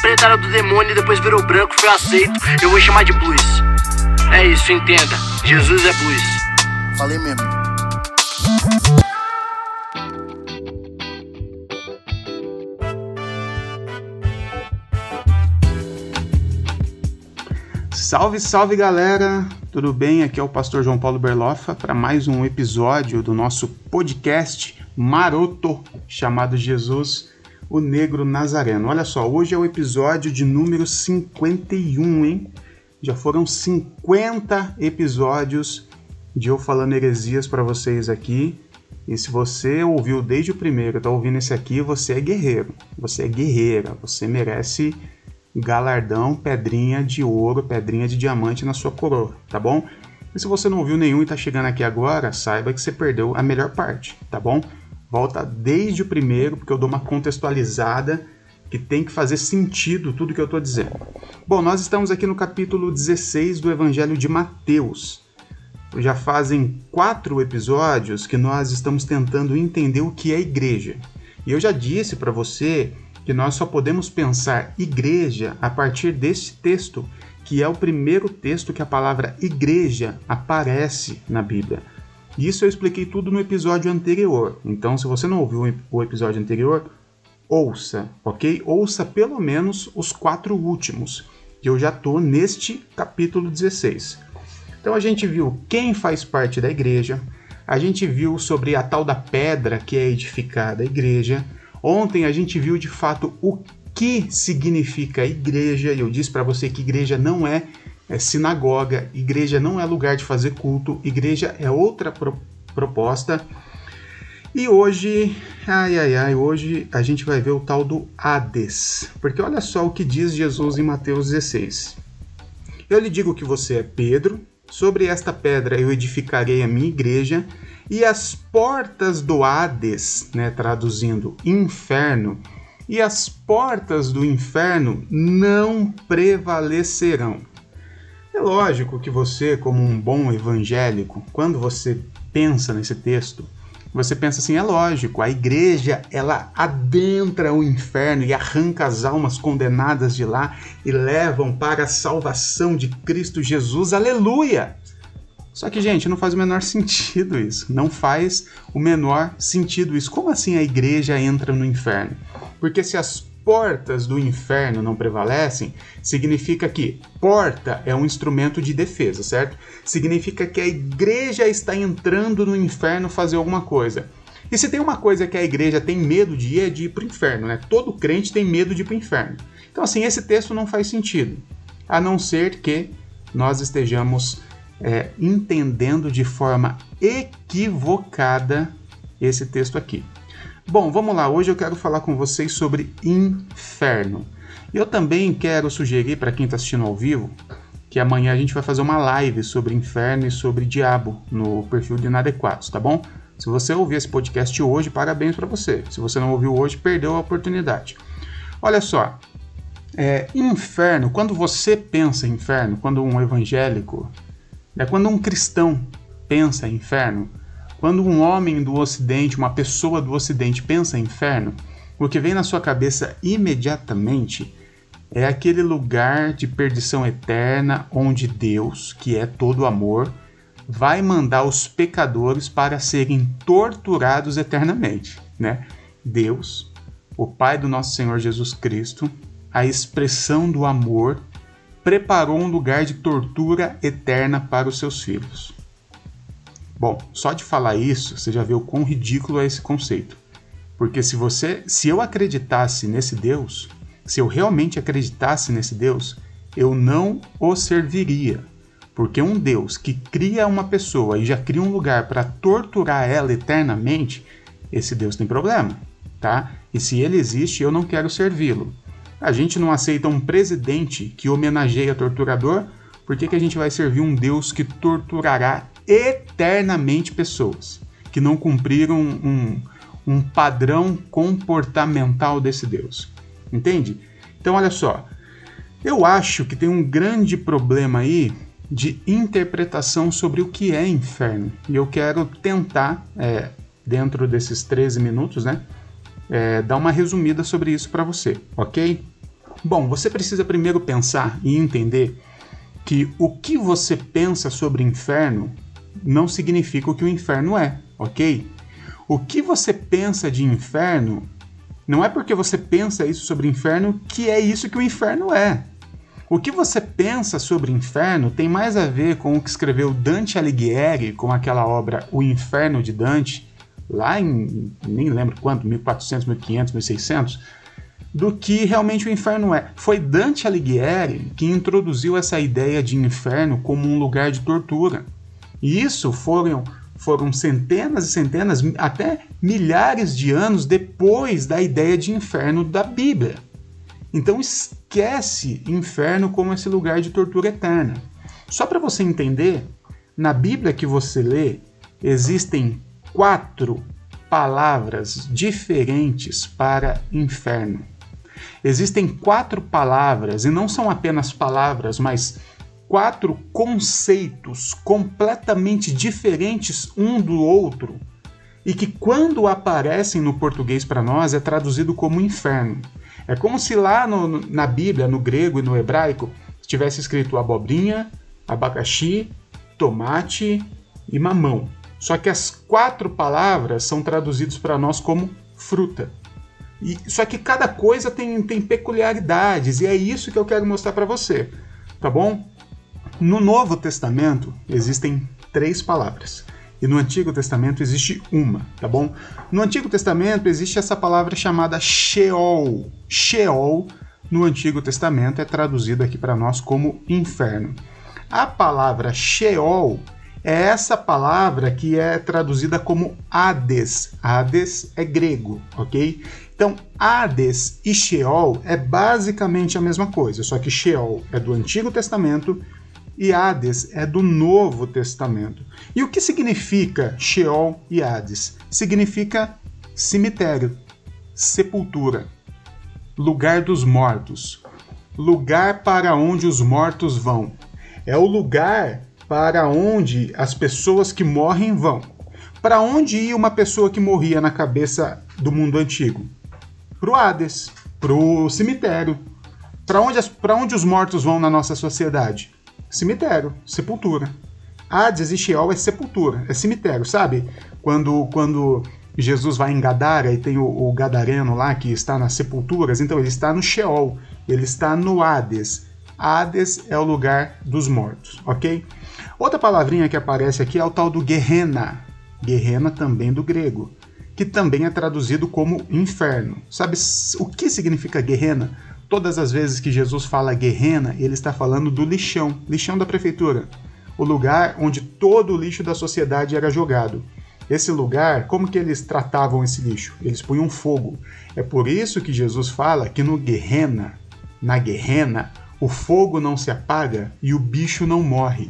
preta era do demônio e depois virou branco, foi aceito. Eu vou chamar de blues. É isso, entenda. Jesus é blues. Falei mesmo. Salve, salve galera! Tudo bem? Aqui é o pastor João Paulo Berlofa para mais um episódio do nosso podcast maroto chamado Jesus, o Negro Nazareno. Olha só, hoje é o episódio de número 51, hein? Já foram 50 episódios de eu falando heresias para vocês aqui. E se você ouviu desde o primeiro, tá ouvindo esse aqui, você é guerreiro. Você é guerreira, você merece galardão, pedrinha de ouro, pedrinha de diamante na sua coroa, tá bom? E se você não ouviu nenhum e tá chegando aqui agora, saiba que você perdeu a melhor parte, tá bom? Volta desde o primeiro, porque eu dou uma contextualizada que tem que fazer sentido tudo que eu estou dizendo. Bom, nós estamos aqui no capítulo 16 do Evangelho de Mateus. Já fazem quatro episódios que nós estamos tentando entender o que é igreja. E eu já disse para você que nós só podemos pensar igreja a partir desse texto, que é o primeiro texto que a palavra igreja aparece na Bíblia. Isso eu expliquei tudo no episódio anterior. Então, se você não ouviu o episódio anterior, ouça, ok? Ouça pelo menos os quatro últimos, que eu já estou neste capítulo 16. Então, a gente viu quem faz parte da igreja, a gente viu sobre a tal da pedra que é edificada a igreja. Ontem a gente viu de fato o que significa igreja, e eu disse para você que igreja não é é sinagoga, igreja não é lugar de fazer culto, igreja é outra pro proposta. E hoje, ai ai ai, hoje a gente vai ver o tal do Hades. Porque olha só o que diz Jesus em Mateus 16. Eu lhe digo que você é Pedro, sobre esta pedra eu edificarei a minha igreja, e as portas do Hades, né, traduzindo inferno, e as portas do inferno não prevalecerão. Lógico que você, como um bom evangélico, quando você pensa nesse texto, você pensa assim, é lógico, a igreja ela adentra o inferno e arranca as almas condenadas de lá e levam para a salvação de Cristo Jesus. Aleluia! Só que, gente, não faz o menor sentido isso. Não faz o menor sentido isso. Como assim a igreja entra no inferno? Porque se as portas do inferno não prevalecem, significa que porta é um instrumento de defesa, certo? Significa que a igreja está entrando no inferno fazer alguma coisa. E se tem uma coisa que a igreja tem medo de ir, é de ir para o inferno, né? Todo crente tem medo de ir para o inferno. Então, assim, esse texto não faz sentido, a não ser que nós estejamos é, entendendo de forma equivocada esse texto aqui. Bom, vamos lá. Hoje eu quero falar com vocês sobre inferno. Eu também quero sugerir para quem está assistindo ao vivo que amanhã a gente vai fazer uma live sobre inferno e sobre diabo no perfil de Inadequados, tá bom? Se você ouvir esse podcast hoje, parabéns para você. Se você não ouviu hoje, perdeu a oportunidade. Olha só, é, inferno, quando você pensa em inferno, quando um evangélico, é quando um cristão pensa em inferno, quando um homem do Ocidente, uma pessoa do Ocidente pensa em inferno, o que vem na sua cabeça imediatamente é aquele lugar de perdição eterna onde Deus, que é todo amor, vai mandar os pecadores para serem torturados eternamente, né? Deus, o Pai do nosso Senhor Jesus Cristo, a expressão do amor, preparou um lugar de tortura eterna para os seus filhos. Bom, só de falar isso, você já vê o quão ridículo é esse conceito. Porque se você, se eu acreditasse nesse Deus, se eu realmente acreditasse nesse Deus, eu não o serviria. Porque um Deus que cria uma pessoa e já cria um lugar para torturar ela eternamente, esse Deus tem problema, tá? E se ele existe, eu não quero servi-lo. A gente não aceita um presidente que homenageia torturador, por que, que a gente vai servir um Deus que torturará eternamente pessoas que não cumpriram um, um padrão comportamental desse Deus. Entende? Então, olha só. Eu acho que tem um grande problema aí de interpretação sobre o que é inferno. E eu quero tentar, é, dentro desses 13 minutos, né, é, dar uma resumida sobre isso para você, ok? Bom, você precisa primeiro pensar e entender que o que você pensa sobre inferno não significa o que o inferno é, ok? O que você pensa de inferno não é porque você pensa isso sobre inferno que é isso que o inferno é. O que você pensa sobre inferno tem mais a ver com o que escreveu Dante Alighieri com aquela obra O Inferno de Dante, lá em nem lembro quanto, 1400, 1500, 1600, do que realmente o inferno é. Foi Dante Alighieri que introduziu essa ideia de inferno como um lugar de tortura. E isso foram foram centenas e centenas, até milhares de anos depois da ideia de inferno da Bíblia. Então esquece inferno como esse lugar de tortura eterna. Só para você entender, na Bíblia que você lê, existem quatro palavras diferentes para inferno. Existem quatro palavras, e não são apenas palavras, mas quatro conceitos completamente diferentes um do outro e que, quando aparecem no português para nós, é traduzido como inferno. É como se lá no, na Bíblia, no grego e no hebraico, tivesse escrito abobrinha, abacaxi, tomate e mamão. Só que as quatro palavras são traduzidas para nós como fruta. E, só que cada coisa tem, tem peculiaridades, e é isso que eu quero mostrar para você, tá bom? No Novo Testamento existem três palavras. E no Antigo Testamento existe uma, tá bom? No Antigo Testamento existe essa palavra chamada Sheol. Sheol, no Antigo Testamento, é traduzida aqui para nós como inferno. A palavra Sheol é essa palavra que é traduzida como Hades. Hades é grego, ok? Então, Hades e Sheol é basicamente a mesma coisa, só que Sheol é do Antigo Testamento e Hades é do Novo Testamento. E o que significa Sheol e Hades? Significa cemitério, sepultura, lugar dos mortos, lugar para onde os mortos vão. É o lugar para onde as pessoas que morrem vão. Para onde ia uma pessoa que morria na cabeça do mundo antigo? Para o Hades, para o cemitério. Para onde, onde os mortos vão na nossa sociedade? Cemitério, sepultura. Hades e Sheol é sepultura, é cemitério, sabe? Quando, quando Jesus vai em Gadara e tem o, o gadareno lá que está nas sepulturas, então ele está no Sheol, ele está no Hades. Hades é o lugar dos mortos, ok? Outra palavrinha que aparece aqui é o tal do Gehenna. Gehenna também do grego, que também é traduzido como inferno. Sabe o que significa Gehenna? Todas as vezes que Jesus fala guerrena, ele está falando do lixão, lixão da prefeitura, o lugar onde todo o lixo da sociedade era jogado. Esse lugar, como que eles tratavam esse lixo? Eles punham fogo. É por isso que Jesus fala que no guerrena, na guerrena, o fogo não se apaga e o bicho não morre.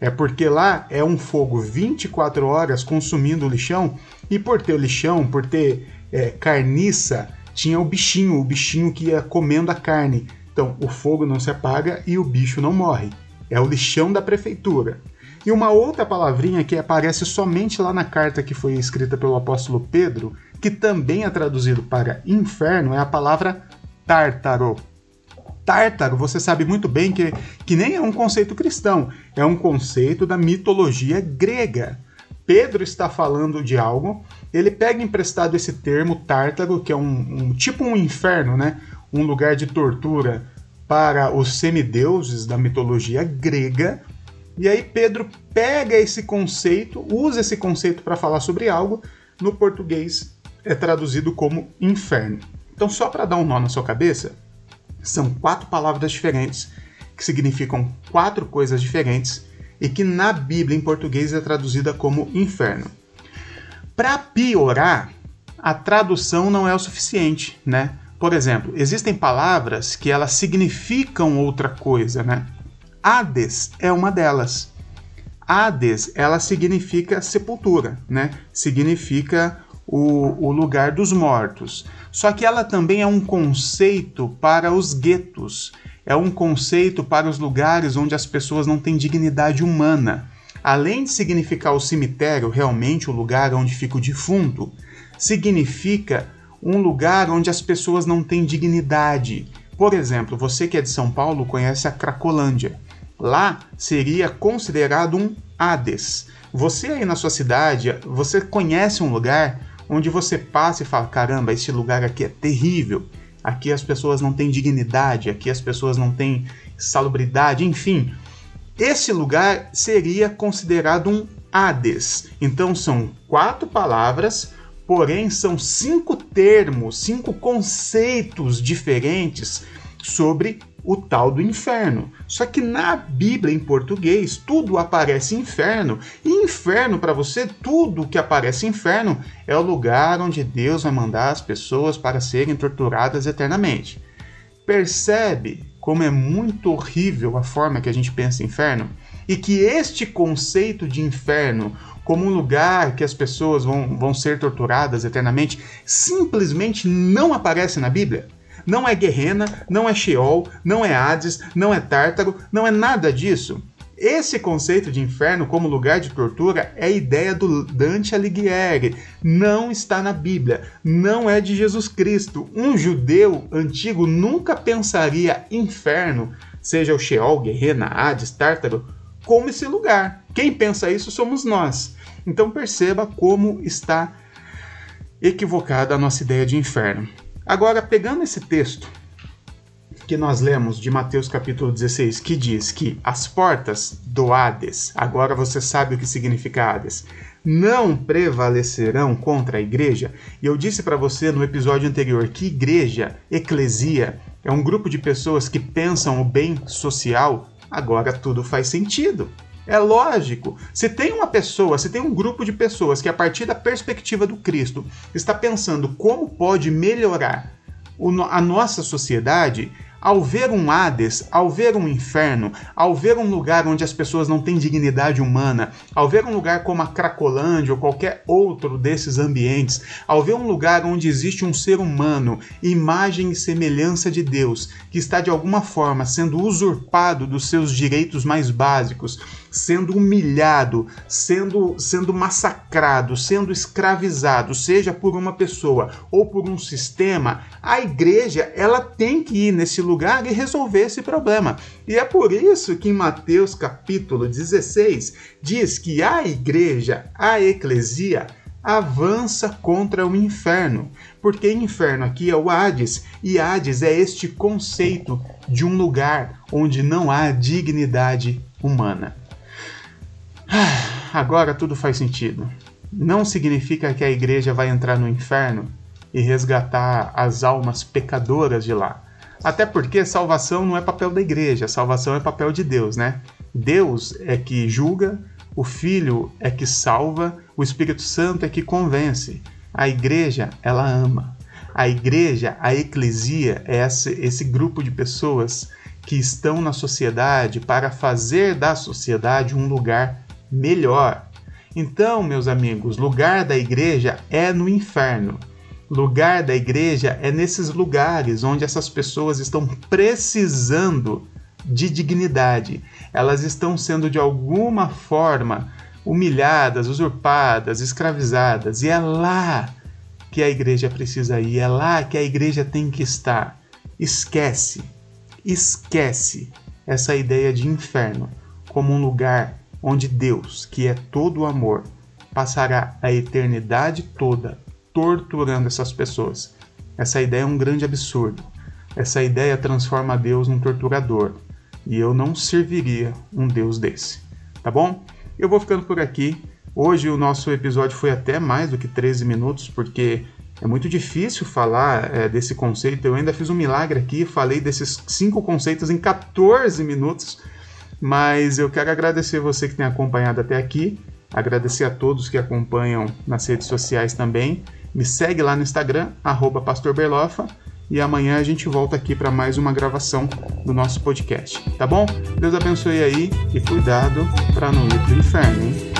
É porque lá é um fogo 24 horas consumindo o lixão, e por ter lixão, por ter é, carniça, tinha o bichinho, o bichinho que ia comendo a carne. Então, o fogo não se apaga e o bicho não morre. É o lixão da prefeitura. E uma outra palavrinha que aparece somente lá na carta que foi escrita pelo apóstolo Pedro, que também é traduzido para inferno, é a palavra tártaro. Tártaro, você sabe muito bem que, que nem é um conceito cristão, é um conceito da mitologia grega. Pedro está falando de algo, ele pega emprestado esse termo tártaro, que é um, um tipo um inferno, né? Um lugar de tortura para os semideuses da mitologia grega. E aí Pedro pega esse conceito, usa esse conceito para falar sobre algo, no português é traduzido como inferno. Então, só para dar um nó na sua cabeça, são quatro palavras diferentes que significam quatro coisas diferentes e que na Bíblia em português é traduzida como inferno. Para piorar, a tradução não é o suficiente, né? Por exemplo, existem palavras que elas significam outra coisa, né? Hades é uma delas. Hades, ela significa sepultura, né? Significa o, o lugar dos mortos. Só que ela também é um conceito para os guetos é um conceito para os lugares onde as pessoas não têm dignidade humana. Além de significar o cemitério, realmente o lugar onde fica o defunto, significa um lugar onde as pessoas não têm dignidade, Por exemplo, você que é de São Paulo conhece a Cracolândia. Lá seria considerado um Hades. Você aí na sua cidade, você conhece um lugar onde você passa e fala: caramba, esse lugar aqui é terrível. Aqui as pessoas não têm dignidade, aqui as pessoas não têm salubridade, enfim. Esse lugar seria considerado um Hades. Então são quatro palavras, porém são cinco termos, cinco conceitos diferentes sobre o tal do inferno. Só que na Bíblia em português tudo aparece inferno, e inferno para você, tudo que aparece inferno é o lugar onde Deus vai mandar as pessoas para serem torturadas eternamente. Percebe como é muito horrível a forma que a gente pensa em inferno? E que este conceito de inferno, como um lugar que as pessoas vão, vão ser torturadas eternamente, simplesmente não aparece na Bíblia? Não é Guerrena, não é Sheol, não é Hades, não é Tártaro, não é nada disso. Esse conceito de inferno como lugar de tortura é ideia do Dante Alighieri. Não está na Bíblia, não é de Jesus Cristo. Um judeu antigo nunca pensaria inferno, seja o Sheol, Guerrena, Hades, Tártaro, como esse lugar. Quem pensa isso somos nós. Então perceba como está equivocada a nossa ideia de inferno. Agora, pegando esse texto que nós lemos de Mateus capítulo 16, que diz que as portas do Hades, agora você sabe o que significa Hades, não prevalecerão contra a igreja. E eu disse para você no episódio anterior que igreja, eclesia, é um grupo de pessoas que pensam o bem social. Agora tudo faz sentido. É lógico. Se tem uma pessoa, se tem um grupo de pessoas que, a partir da perspectiva do Cristo, está pensando como pode melhorar a nossa sociedade, ao ver um Hades, ao ver um inferno, ao ver um lugar onde as pessoas não têm dignidade humana, ao ver um lugar como a Cracolândia ou qualquer outro desses ambientes, ao ver um lugar onde existe um ser humano, imagem e semelhança de Deus, que está de alguma forma sendo usurpado dos seus direitos mais básicos, sendo humilhado, sendo, sendo massacrado, sendo escravizado, seja por uma pessoa ou por um sistema, a igreja ela tem que ir nesse lugar e resolver esse problema. E é por isso que em Mateus capítulo 16 diz que a igreja, a eclesia, avança contra o inferno, porque inferno aqui é o Hades, e Hades é este conceito de um lugar onde não há dignidade humana. Agora tudo faz sentido. Não significa que a igreja vai entrar no inferno e resgatar as almas pecadoras de lá. Até porque salvação não é papel da igreja, salvação é papel de Deus, né? Deus é que julga, o Filho é que salva, o Espírito Santo é que convence. A igreja, ela ama. A igreja, a eclesia, é esse, esse grupo de pessoas que estão na sociedade para fazer da sociedade um lugar melhor. Então, meus amigos, lugar da igreja é no inferno. Lugar da igreja é nesses lugares onde essas pessoas estão precisando de dignidade. Elas estão sendo de alguma forma humilhadas, usurpadas, escravizadas. E é lá que a igreja precisa ir, é lá que a igreja tem que estar. Esquece, esquece essa ideia de inferno como um lugar onde Deus, que é todo amor, passará a eternidade toda torturando essas pessoas. Essa ideia é um grande absurdo. Essa ideia transforma Deus num torturador. E eu não serviria um Deus desse. Tá bom? Eu vou ficando por aqui. Hoje o nosso episódio foi até mais do que 13 minutos, porque é muito difícil falar é, desse conceito. Eu ainda fiz um milagre aqui, falei desses cinco conceitos em 14 minutos. Mas eu quero agradecer você que tem acompanhado até aqui, agradecer a todos que acompanham nas redes sociais também. Me segue lá no Instagram, @pastorberlofa e amanhã a gente volta aqui para mais uma gravação do nosso podcast, tá bom? Deus abençoe aí e cuidado para não ir pro inferno, hein?